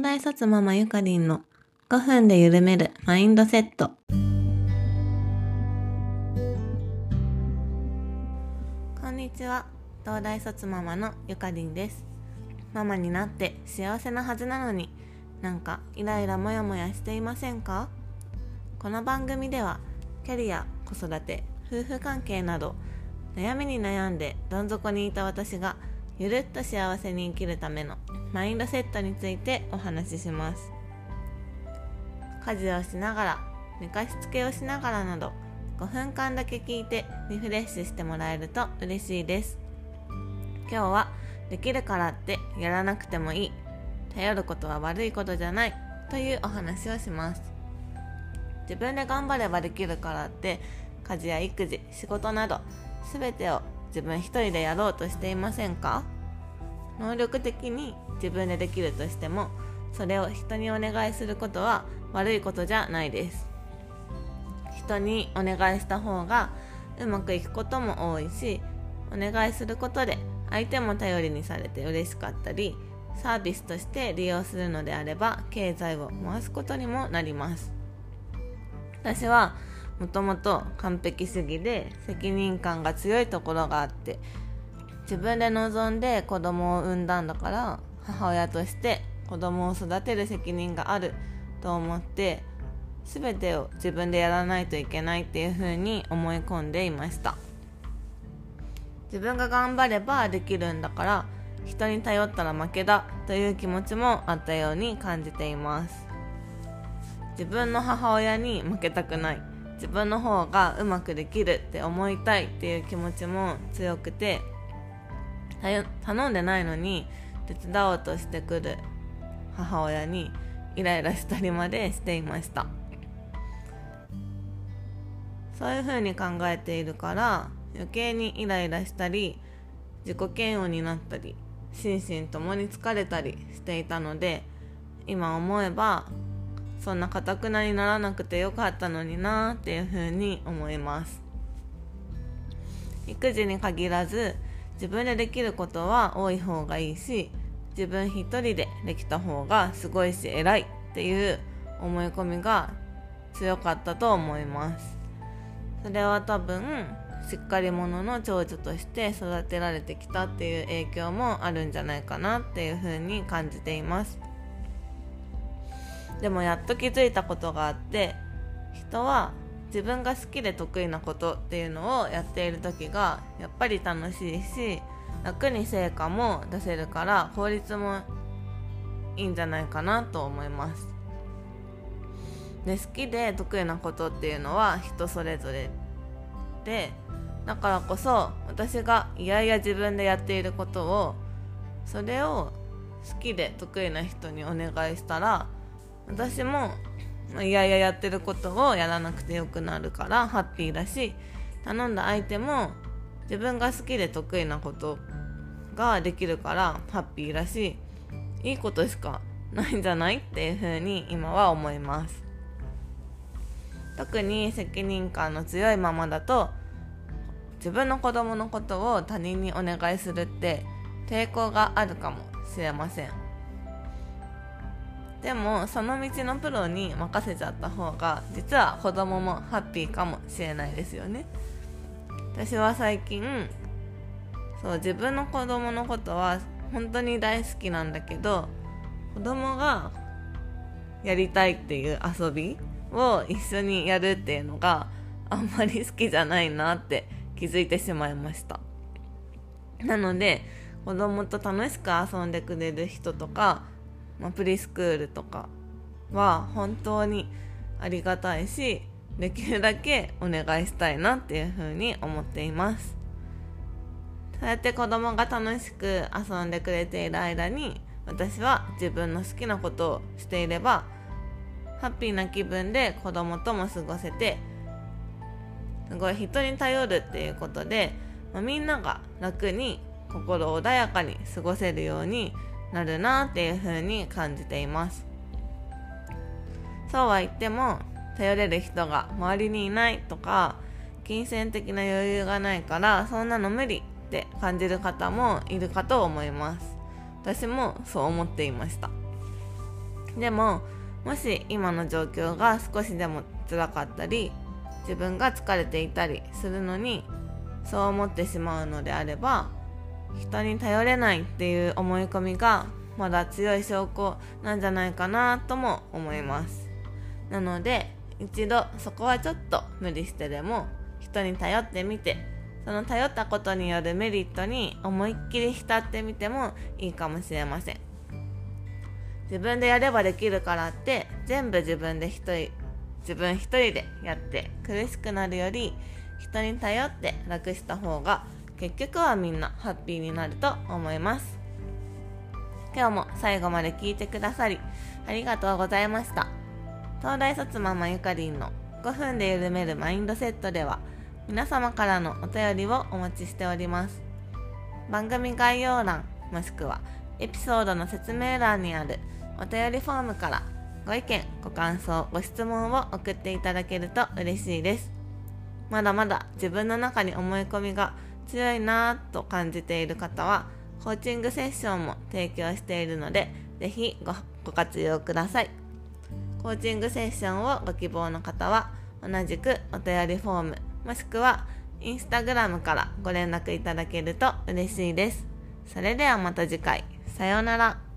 東大卒ママゆかりんの5分で緩めるマインドセット。こんにちは。東大卒ママのゆかりんです。ママになって幸せなはずなのになんかイライラモヤモヤしていませんか？この番組ではキャリア子育て夫婦関係など悩みに悩んでどん底にいた私がゆるっと幸せに生きるためのマインドセットについてお話しします。家事をしながら寝かしつけをしながらなど5分間だけ聞いてリフレッシュしてもらえると嬉しいです。今日はできるからってやらなくてもいい。頼ることは悪いことじゃない。というお話をします。自分で頑張ればできるからって家事や育児仕事など全てを自分一人でやろうとしていませんか？能力的に自分でできるとしてもそれを人にお願いすることは悪いことじゃないです。人にお願いした方がうまくいくことも多いしお願いすることで相手も頼りにされて嬉しかったりサービスとして利用するのであれば経済を回すことにもなります。私はもともと完璧主義で責任感が強いところがあって自分で望んで子供を産んだんだから母親として子供を育てる責任があると思って全てを自分でやらないといけないっていう風に思い込んでいました。自分が頑張ればできるんだから人に頼ったら負けだという気持ちもあったように感じています。自分の母親に負けたくない。自分の方がうまくできるって思いたいっていう気持ちも強くて頼んでないのに手伝おうとしてくる母親にイライラしたりまでしていました。そういうふうに考えているから余計にイライラしたり自己嫌悪になったり心身ともに疲れたりしていたので今思えばそんなかたくなにならなくてよかったのになっていうふうに思います。育児に限らず自分でできることは多い方がいいし自分一人でできた方がすごいし偉いっていう思い込みが強かったと思います。それは多分しっかり者の長女として育てられてきたっていう影響もあるんじゃないかなっていうふうに感じています。でもやっと気づいたことがあって人は自分が好きで得意なことっていうのをやっている時がやっぱり楽しいし楽に成果も出せるから効率もいいんじゃないかなと思います。で好きで得意なことっていうのは人それぞれでだからこそ私がいやいや自分でやっていることをそれを好きで得意な人にお願いしたら私もいやいややってることをやらなくてよくなるからハッピーだし頼んだ相手も自分が好きで得意なことができるからハッピーだしいいことしかないんじゃないっていう風に今は思います。特に責任感の強いままだと自分の子供のことを他人にお願いするって抵抗があるかもしれません。でもその道のプロに任せちゃった方が実は子供もハッピーかもしれないですよね。私は最近そう自分の子供のことは本当に大好きなんだけど子供がやりたいっていう遊びを一緒にやるっていうのがあんまり好きじゃないなって気づいてしまいました。なので子供と楽しく遊んでくれる人とかまあ、プリスクールとかは本当にありがたいしできるだけお願いしたいなっていうふうに思っています。そうやって子供が楽しく遊んでくれている間に私は自分の好きなことをしていればハッピーな気分で子供とも過ごせてすごい人に頼るっていうことで、まあ、みんなが楽に心穏やかに過ごせるようになるなっていう風に感じています。そうは言っても頼れる人が周りにいないとか金銭的な余裕がないからそんなの無理って感じる方もいるかと思います。私もそう思っていました。でももし今の状況が少しでも辛かったり自分が疲れていたりするのにそう思ってしまうのであれば人に頼れないっていう思い込みがまだ強い証拠なんじゃないかなとも思います。なので一度そこはちょっと無理してでも人に頼ってみてその頼ったことによるメリットに思いっきり浸ってみてもいいかもしれません。自分でやればできるからって全部自分で一人自分一人でやって苦しくなるより人に頼って楽した方が結局はみんなハッピーになると思います。今日も最後まで聞いてくださりありがとうございました。東大卒ママゆかりんの5分で緩めるマインドセットでは皆様からのお便りをお待ちしております。番組概要欄もしくはエピソードの説明欄にあるお便りフォームからご意見、ご感想、ご質問を送っていただけると嬉しいです。まだまだ自分の中に思い込みが強いなぁと感じている方は、コーチングセッションも提供しているので、是非ごご活用ください。コーチングセッションをご希望の方は、同じくお便りフォーム、もしくはインスタグラムからご連絡いただけると嬉しいです。それではまた次回。さようなら。